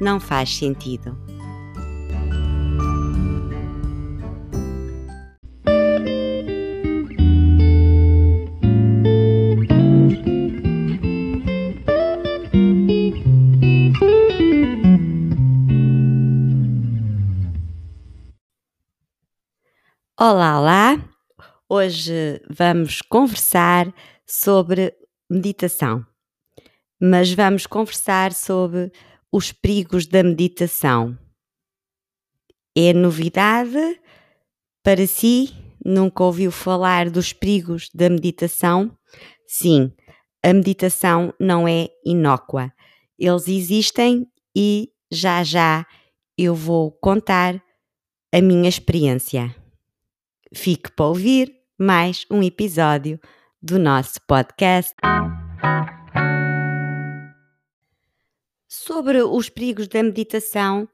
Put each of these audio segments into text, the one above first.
não faz sentido. Olá, olá! Hoje vamos conversar sobre meditação, mas vamos conversar sobre os perigos da meditação. É novidade para si? Nunca ouviu falar dos perigos da meditação? Sim, a meditação não é inócua. Eles existem e já já eu vou contar a minha experiência. Fique para ouvir mais um episódio do nosso podcast. Sobre os perigos da meditação,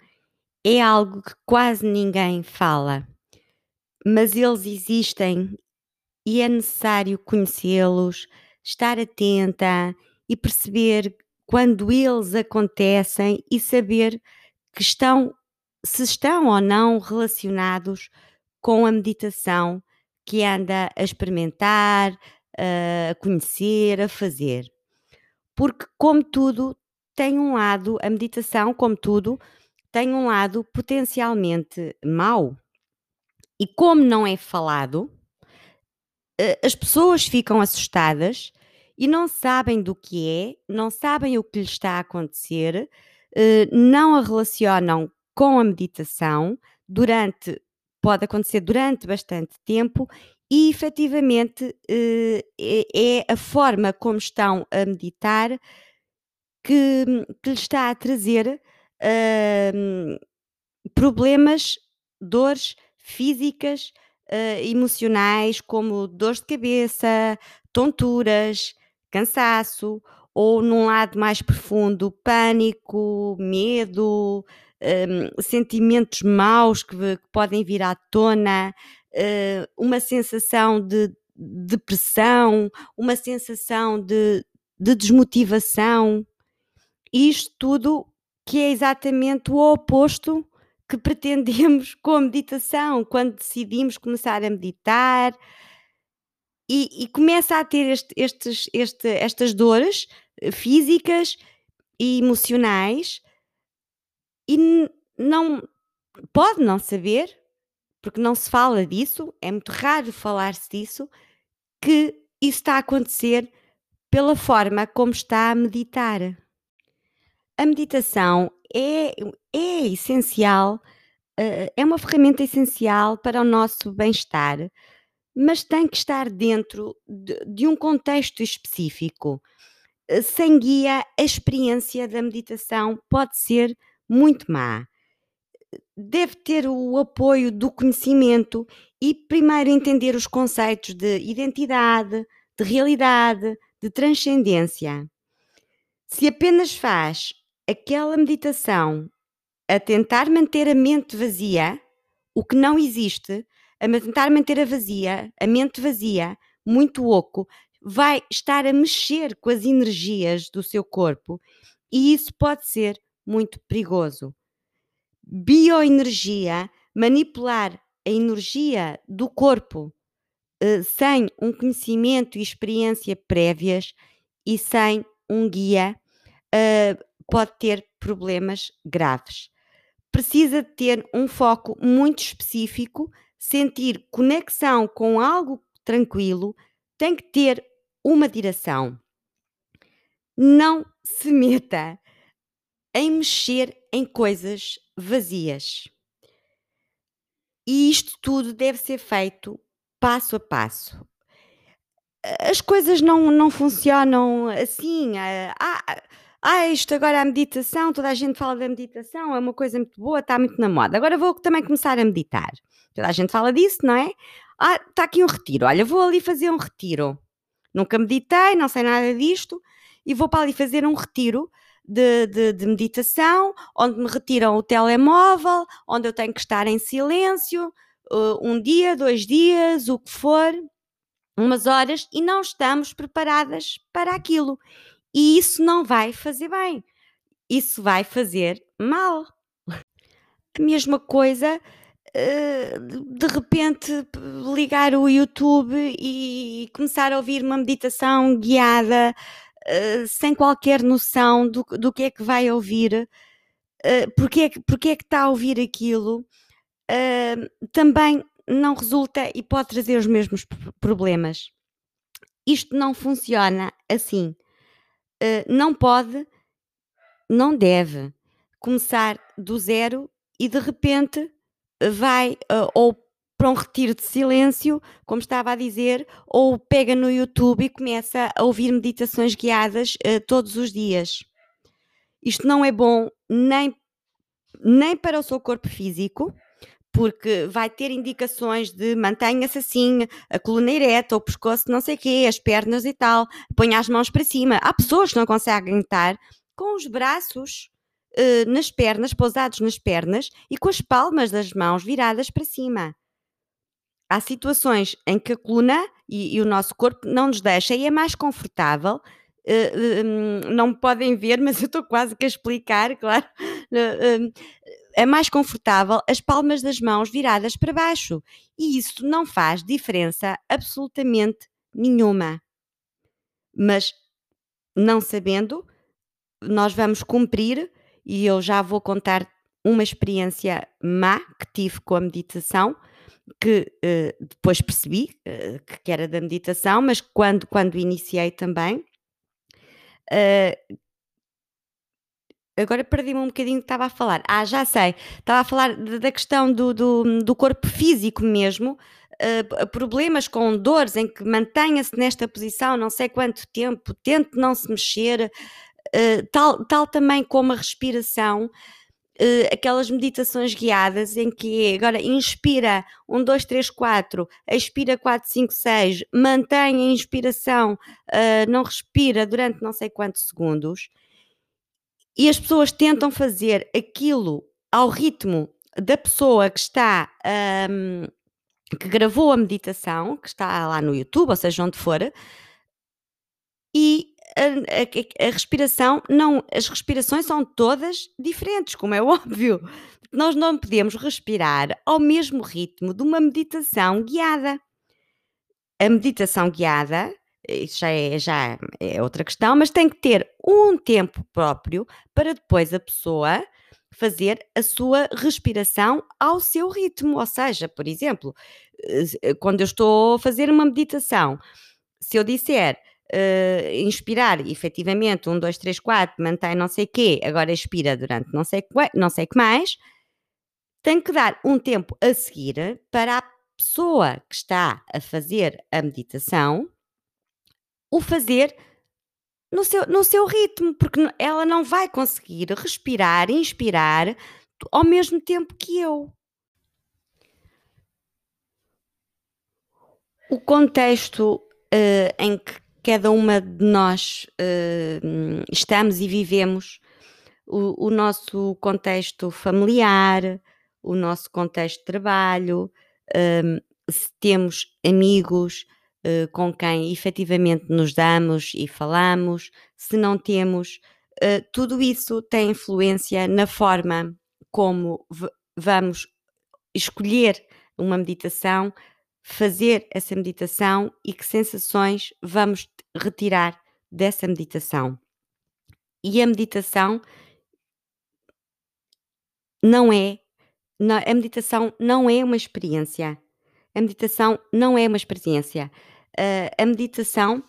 é algo que quase ninguém fala, mas eles existem e é necessário conhecê-los, estar atenta e perceber quando eles acontecem e saber que estão, se estão ou não relacionados com a meditação que anda a experimentar, a conhecer, a fazer. Porque, como tudo, tem um lado, a meditação, como tudo, tem um lado potencialmente mau. E como não é falado, as pessoas ficam assustadas e não sabem do que é, não sabem o que lhes está a acontecer, não a relacionam com a meditação durante pode acontecer durante bastante tempo e efetivamente é, é a forma como estão a meditar que, que lhe está a trazer uh, problemas, dores físicas, uh, emocionais, como dores de cabeça, tonturas, cansaço, ou num lado mais profundo, pânico, medo, um, sentimentos maus que, que, podem vir à tona, uh, uma sensação de depressão, uma sensação de, de desmotivação. Isto tudo que é exatamente o oposto que pretendemos com a meditação, quando decidimos começar a meditar e, e começa a ter este, estes, este, estas dores eh, físicas e emocionais e não pode não saber, porque não se fala disso, é muito raro falar-se disso, que isso está a acontecer pela forma como está a meditar. A meditação é, é essencial, eh, é uma ferramenta essencial para o nosso bem-estar, mas tem que estar dentro de, de um contexto específico. Eh, sem guia, a experiência da meditação pode ser muito má. Deve ter o apoio do conhecimento e primeiro entender os conceitos de identidade, de realidade, de transcendência. Se apenas faz aquela meditação a tentar manter a mente vazia, o que não existe, a tentar manter a vazia, a mente vazia, muito oco, vai estar a mexer com as energias do seu corpo e isso pode ser muito perigoso. Bioenergia, manipular a energia do corpo uh, sem um conhecimento e experiência prévias e sem um guia uh, pode ter problemas graves. Precisa ter um foco muito específico, sentir conexão com algo tranquilo, tem que ter uma direção. Não se meta em mexer em coisas vazias. E isto tudo deve ser feito passo a passo. As coisas não, não funcionam assim. Ah, ah, isto agora a meditação, toda a gente fala da meditação, é uma coisa muito boa, está muito na moda. Agora vou também começar a meditar. Toda a gente fala disso, não é? Ah, está aqui um retiro. Olha, vou ali fazer um retiro. Nunca meditei, não sei nada disto, e vou para ali fazer um retiro de, de, de, meditação, onde me retiram o telemóvel, onde eu tenho que estar em silêncio, uh, um dia, dois dias, o que for, umas horas, e não estamos preparadas para aquilo. E isso não vai fazer bem. Isso vai fazer mal. A mesma coisa de repente ligar o YouTube e começar a ouvir uma meditação guiada sem qualquer noção do, do que é que vai ouvir, porque, é que, porque é que está a ouvir aquilo, também não resulta e pode trazer os mesmos problemas. Isto não funciona assim. Não pode, não deve começar do zero e de repente vai uh, ou para um retiro de silêncio, como estava a dizer, ou pega no YouTube e começa a ouvir meditações guiadas uh, todos os dias. Isto não é bom nem, nem para o seu corpo físico, porque vai ter indicações de mantenha-se assim, a coluna ereta, o pescoço não sei o quê, as pernas e tal, ponha as mãos para cima. Há pessoas que não conseguem estar com os braços uh, nas pernas, pousados nas pernas e com as palmas das mãos viradas para cima. Há situações em que a coluna e, e o nosso corpo não nos deixa e é mais confortável. Uh, um, não me podem ver, mas eu estou quase que a explicar, claro. Uh, é mais confortável as palmas das mãos viradas para baixo. E isso não faz diferença absolutamente nenhuma. Mas não sabendo, nós vamos cumprir e eu já vou contar uma experiência má que tive com a meditação, que uh, depois percebi uh, que era da meditação, mas quando, quando iniciei também. Uh, agora perdi-me um bocadinho que estava a falar. Ah, já sei. Estava a falar da questão do, do, do corpo físico mesmo. Uh, problemas com dores em que mantenha-se nesta posição não sei quanto tempo, tente não se mexer, eh, tal, tal também como a respiração, uh, aquelas meditações guiadas em que é, agora inspira 1, 2, 3, 4, expira 4, 5, 6, mantém a inspiração, uh, não respira durante não sei quantos segundos, e as pessoas tentam fazer aquilo ao ritmo da pessoa que está. Um, que gravou a meditação, que está lá no YouTube, ou seja, onde for, e a, a, a, respiração não, as respirações são todas diferentes, como é óbvio. Nós não podemos respirar ao mesmo ritmo de uma meditação guiada. A meditação guiada, isso já é, já é outra questão, mas tem que ter um tempo próprio para depois a pessoa fazer a sua respiração ao seu ritmo. Ou seja, por exemplo, eh, quando eu estou a fazer uma meditação, se eu disser uh, inspirar efetivamente, um, dois, três, quatro, mantém não sei quê, agora expira durante não sei, não sei que mais, tem que dar um tempo a seguir para a pessoa que está a fazer a meditação o fazer no seu, no seu ritmo, porque ela não vai conseguir respirar, inspirar ao mesmo tempo que eu. O contexto uh, em que cada uma de nós uh, estamos e vivemos o, o, nosso contexto familiar, o nosso contexto de trabalho, uh, se temos amigos uh, com quem efetivamente nos damos e falamos, se não temos, tudo isso tem influência na forma como vamos escolher uma meditação, fazer essa meditação e que sensações vamos retirar dessa meditação. E a meditação não é, a meditação não é uma experiência. A meditação não é uma experiência. Uh, a meditação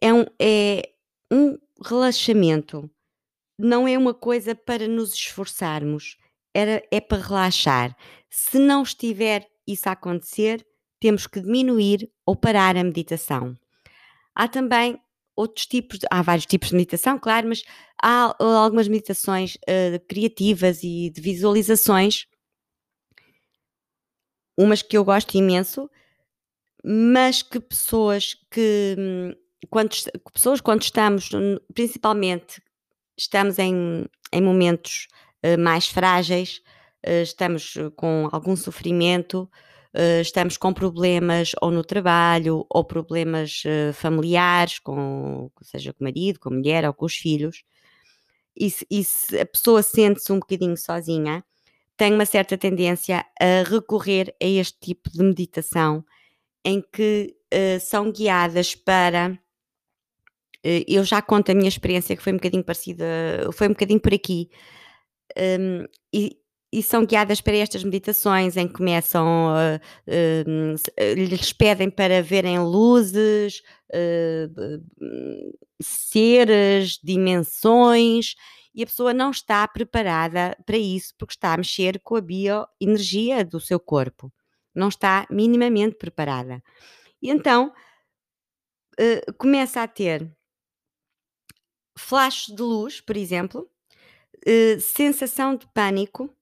é um, é um relaxamento, não é uma coisa para nos esforçarmos, é, é para relaxar. Se não estiver isso a acontecer, temos que diminuir ou parar a meditação. Há também outros tipos há vários tipos de meditação, claro, mas há algumas meditações uh, criativas e de visualizações, umas que eu gosto imenso, mas que pessoas que hum, quando, pessoas quando estamos, principalmente estamos em, em momentos uh, mais frágeis, uh, estamos com algum sofrimento, estamos com problemas ou no trabalho ou problemas familiares, com, seja com o marido, com a mulher ou com os filhos, e se, e se a pessoa sente-se um bocadinho sozinha, tem uma certa tendência a recorrer a este tipo de meditação em que são guiadas para eh, eu já conto a minha experiência que foi um bocadinho parecida, foi um bocadinho por aqui. Um, e, e, são guiadas para estas meditações em que começam, uh, uh, lhes pedem para verem luzes, uh, seres, dimensões, e a pessoa não está preparada para isso porque está a mexer com a bioenergia do seu corpo. Não está minimamente preparada. E então começa a ter flashes de luz, por exemplo, uh, sensação de pânico,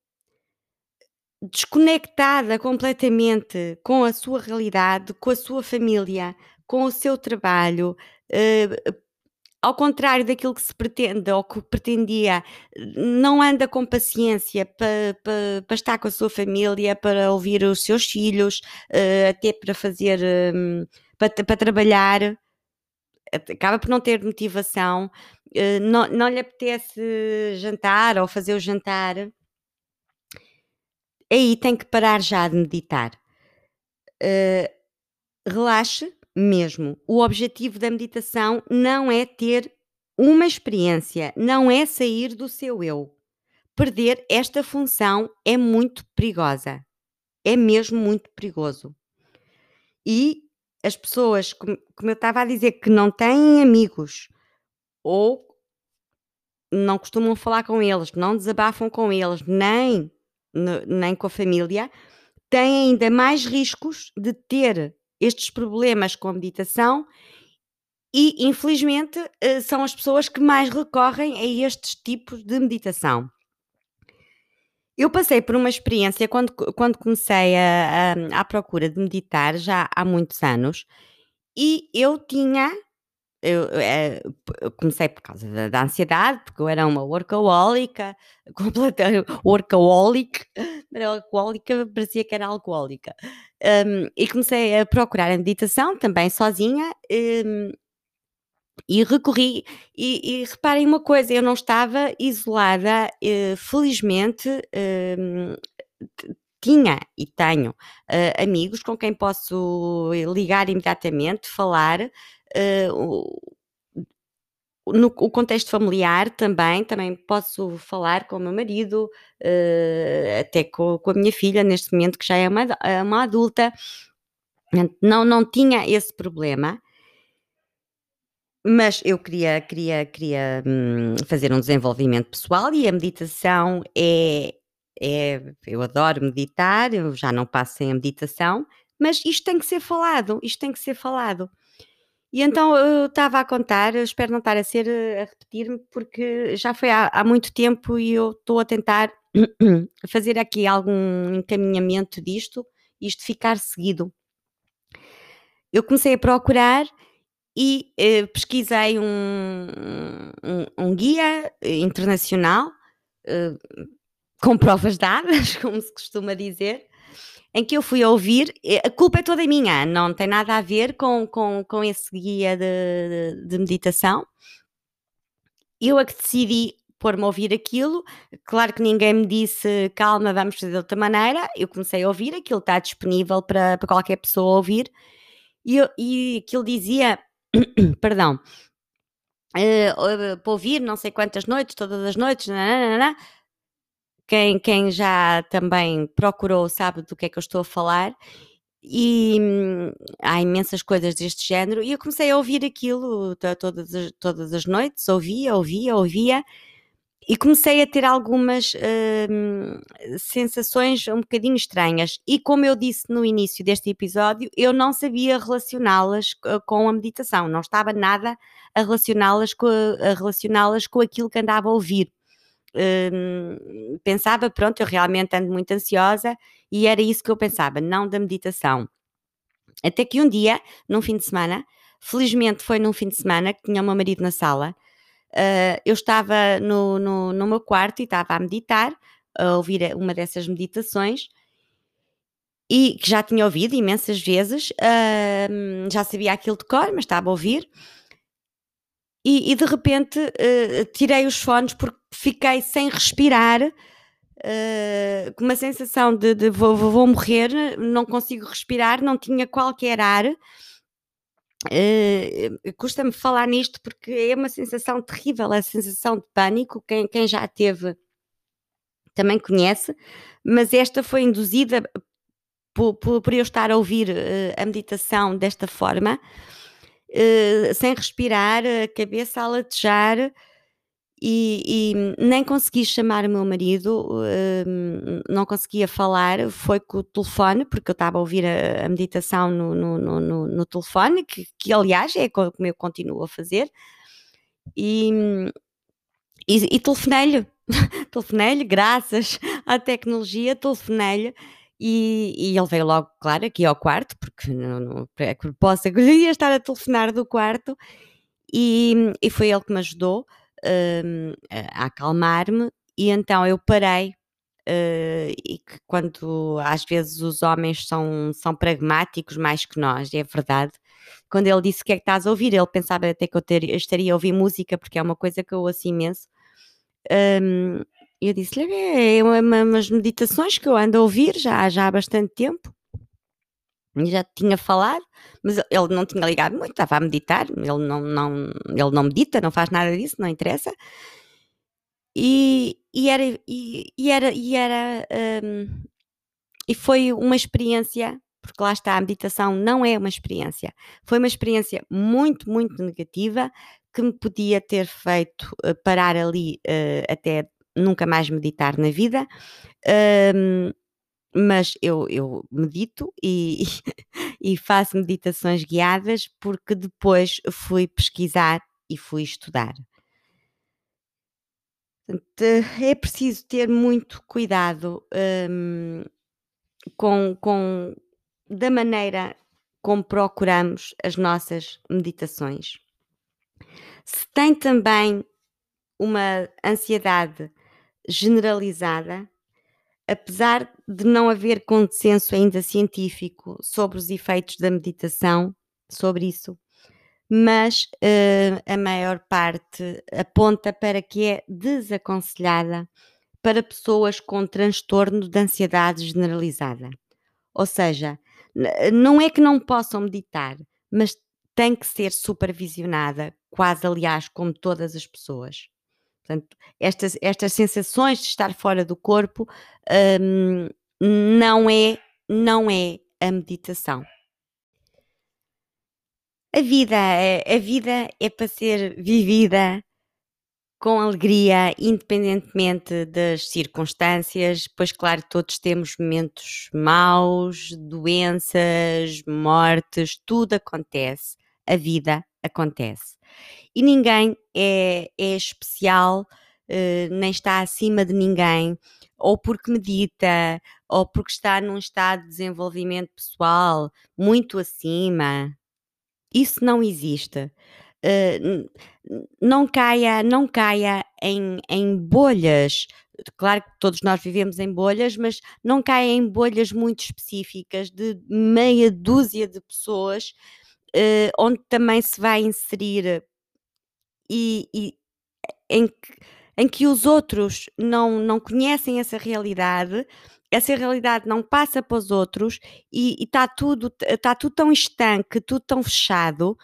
desconectada completamente com a sua realidade, com a sua família, com o seu trabalho, uh, ao contrário daquilo que se pretende ou que pretendia, não anda com paciência para, estar com a sua família, para ouvir os seus filhos, uh, até para fazer, um, para, trabalhar acaba por não ter motivação, eh, não, não lhe apetece jantar ou fazer o jantar, aí tem que parar já de meditar. Relaxe mesmo. O objetivo da meditação não é ter uma experiência, não é sair do seu eu. Perder esta função é muito perigosa. É mesmo muito perigoso. E as pessoas, como, eu estava a dizer, que não têm amigos ou não costumam falar com eles, não desabafam com eles, nem, nem com a família, têm ainda mais riscos de ter estes problemas com a meditação e, infelizmente, eh, são as pessoas que mais recorrem a estes tipos de meditação. Eu passei por uma experiência quando, quando comecei a, a, à procura de meditar, já há muitos anos, e eu tinha. Eu, eh, eu comecei por causa da, da, ansiedade, porque eu era uma workaholica, completa workaholic, alcoólica, parecia que era alcoólica. Um, e comecei a procurar a meditação também sozinha. Um, e recorri, e, e, reparem uma coisa, eu não estava isolada, eh, felizmente eh, tinha e tenho eh, amigos com quem posso ligar imediatamente, falar. Eh, no o contexto familiar também, também posso falar com o meu marido, uh, até com, com, a minha filha, neste momento que já é uma, uma adulta. Não, não tinha esse problema. Mas eu queria, queria, queria hum, fazer um desenvolvimento pessoal e a meditação é, é. Eu adoro meditar, eu já não passo sem a meditação, mas isto tem que ser falado, isto tem que ser falado. E então eu estava a contar, eu espero não estar a ser a repetir-me, porque já foi há, há muito tempo e eu estou a tentar fazer aqui algum encaminhamento disto, isto ficar seguido. Eu comecei a procurar e eh, pesquisei um, um, um, guia internacional eh, com provas dadas, como se costuma dizer, em que eu fui ouvir. A culpa é toda minha, não tem nada a ver com, com, com esse guia de, de, de meditação. Eu é que decidi pôr-me a ouvir aquilo. Claro que ninguém me disse calma, vamos fazer de outra maneira. Eu comecei a ouvir, aquilo está disponível para, para qualquer pessoa ouvir. E, e aquilo dizia perdão, uh, para ouvir não sei quantas noites, todas as noites, nananana. Quem, quem já também procurou sabe do que é que eu estou a falar. E hum, há imensas coisas deste género, e eu comecei a ouvir aquilo todas as, todas as noites, ouvia, ouvia, ouvia, e comecei a ter algumas uh, sensações um bocadinho estranhas. E como eu disse no início deste episódio, eu não sabia relacioná-las com a meditação, não estava nada a relacioná-las com, a relacioná-las com aquilo que andava a ouvir. Uh, pensava, pronto, eu realmente ando muito ansiosa e era isso que eu pensava, não da meditação. Até que um dia, num fim de semana, felizmente foi num fim de semana que tinha o meu marido na sala Uh, eu estava no, no, no meu quarto e estava a meditar, a ouvir uma dessas meditações e que já tinha ouvido imensas vezes, uh, já sabia aquilo de cor, mas estava a ouvir. E, e de repente uh, tirei os fones porque fiquei sem respirar, uh, com uma sensação de, de vou, vou, morrer, não consigo respirar, não tinha qualquer ar. Uh, Custa-me falar nisto porque é uma sensação terrível, é a sensação de pânico. Quem, quem já teve também conhece, mas esta foi induzida por, por, por eu estar a ouvir a meditação desta forma, uh, sem respirar, a cabeça a latejar e, e, nem consegui chamar o meu marido, uh, não conseguia falar, foi com o telefone, porque eu estava a ouvir a, a meditação no, no, no, no, telefone, que, que aliás é como eu continuo a fazer, e, e, e telefonei-lhe, telefonei-lhe, graças à tecnologia, telefonei-lhe, e, e, ele veio logo, claro, aqui ao quarto, porque não, não, é que possa ia estar a telefonar do quarto, e, e foi ele que me ajudou uh, a acalmar-me e então eu parei uh, e que quando às vezes os homens são, são pragmáticos mais que nós, é verdade. Quando ele disse o que é que estás a ouvir, ele pensava até que eu, ter, estaria a ouvir música, porque é uma coisa que eu ouço imenso. Um, eu disse-lhe, é, é uma, umas meditações que eu ando a ouvir já, já há bastante tempo já tinha falado, mas ele não tinha ligado muito, estava a meditar, ele não, não, ele não medita, não faz nada disso, não interessa. E, e era, e, e era, e era, um, e foi uma experiência, porque lá está, a meditação não é uma experiência, foi uma experiência muito, muito negativa que me podia ter feito uh, parar ali uh, até nunca mais meditar na vida. Um, mas eu, eu medito e, e faço meditações guiadas porque depois fui pesquisar e fui estudar. É preciso ter muito cuidado um, com, com da maneira como procuramos as nossas meditações. Se tem também uma ansiedade generalizada, apesar de não haver consenso ainda científico sobre os efeitos da meditação, sobre isso, mas uh, a maior parte aponta para que é desaconselhada para pessoas com transtorno de ansiedade generalizada. Ou seja, não é que não possam meditar, mas tem que ser supervisionada, quase aliás, como todas as pessoas. Portanto, estas, estas sensações de estar fora do corpo um, não é não é a meditação. A vida, é, a vida é para ser vivida com alegria, independentemente das circunstâncias, pois claro, todos temos momentos maus, doenças, mortes, tudo acontece. A vida acontece e ninguém é, é especial, uh, nem está acima de ninguém, ou porque medita, ou porque está num estado de desenvolvimento pessoal muito acima. Isso não existe. Uh, não caia, não caia em, em bolhas. Claro que todos nós vivemos em bolhas, mas não caia em bolhas muito específicas de meia dúzia de pessoas, uh, onde também se vai inserir e, e em, que, em que os outros não, não conhecem essa realidade, essa realidade não passa para os outros e está tudo, tá tudo tão estanque, tudo tão fechado,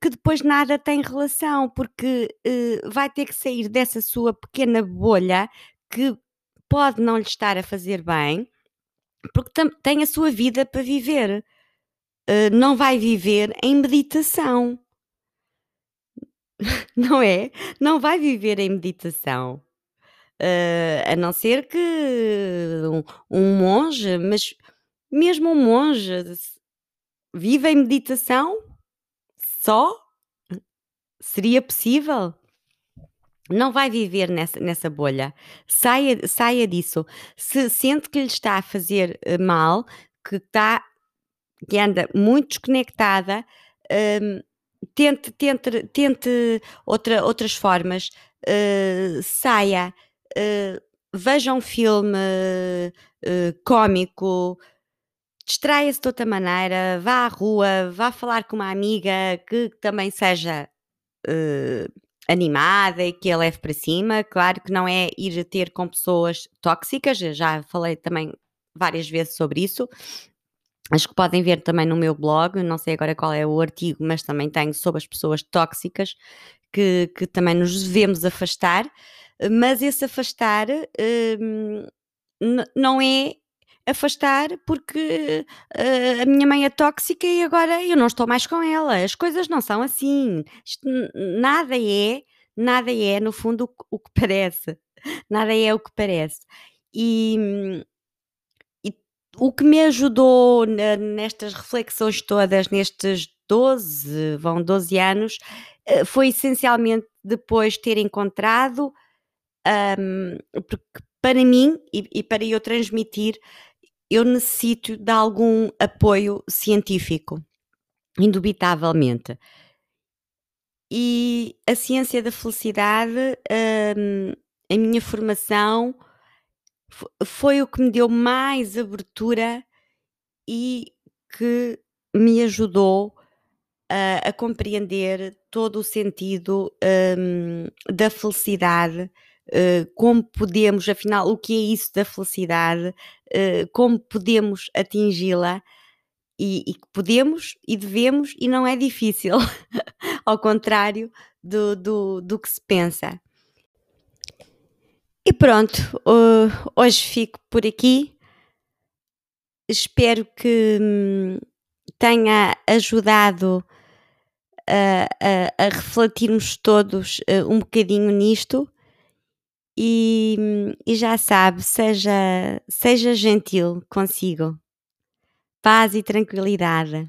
que depois nada tem relação, porque uh, vai ter que sair dessa sua pequena bolha que pode não lhe estar a fazer bem, porque tem a sua vida para viver. Uh, não vai viver em meditação. não é? Não vai viver em meditação. Uh, a não ser que um, um, monge, mas mesmo um monge vive em meditação só? Seria possível? Não vai viver nessa, nessa bolha. Saia, saia disso. Se sente que lhe está a fazer eh, mal, que está que anda muito desconectada, um, tente, tente, tente outra, outras formas, uh, saia, uh, veja um filme uh, cómico, distraia-se de outra maneira, vá à rua, vá falar com uma amiga que também seja uh, animada e que a leve para cima. Claro que não é ir ter com pessoas tóxicas, já falei também várias vezes sobre isso. Acho que podem ver também no meu blog, não sei agora qual é o artigo, mas também tenho sobre as pessoas tóxicas que, que também nos devemos afastar. Mas esse afastar hum, não é afastar porque uh, a minha mãe é tóxica e agora eu não estou mais com ela. As coisas não são assim. Isto, nada é, nada é, no fundo, o, o que parece. Nada é o que parece. E, e o que me ajudou nestas reflexões todas, nestes 12, vão 12 anos, uh, foi essencialmente depois ter encontrado, um, porque para mim e, e para eu transmitir eu necessito de algum apoio científico, indubitavelmente. E a ciência da felicidade, hum, a minha formação, foi o que me deu mais abertura e que me ajudou a, a compreender todo o sentido hum, da felicidade eh, como podemos, afinal, o que é isso da felicidade, uh, como podemos atingi-la e, e podemos e devemos e não é difícil, ao contrário do, do, do que se pensa. E pronto, uh, hoje fico por aqui. Espero que hum, tenha ajudado a, a, a refletirmos todos uh, um bocadinho nisto e, e já sabe, seja, seja gentil consigo. Paz e tranquilidade.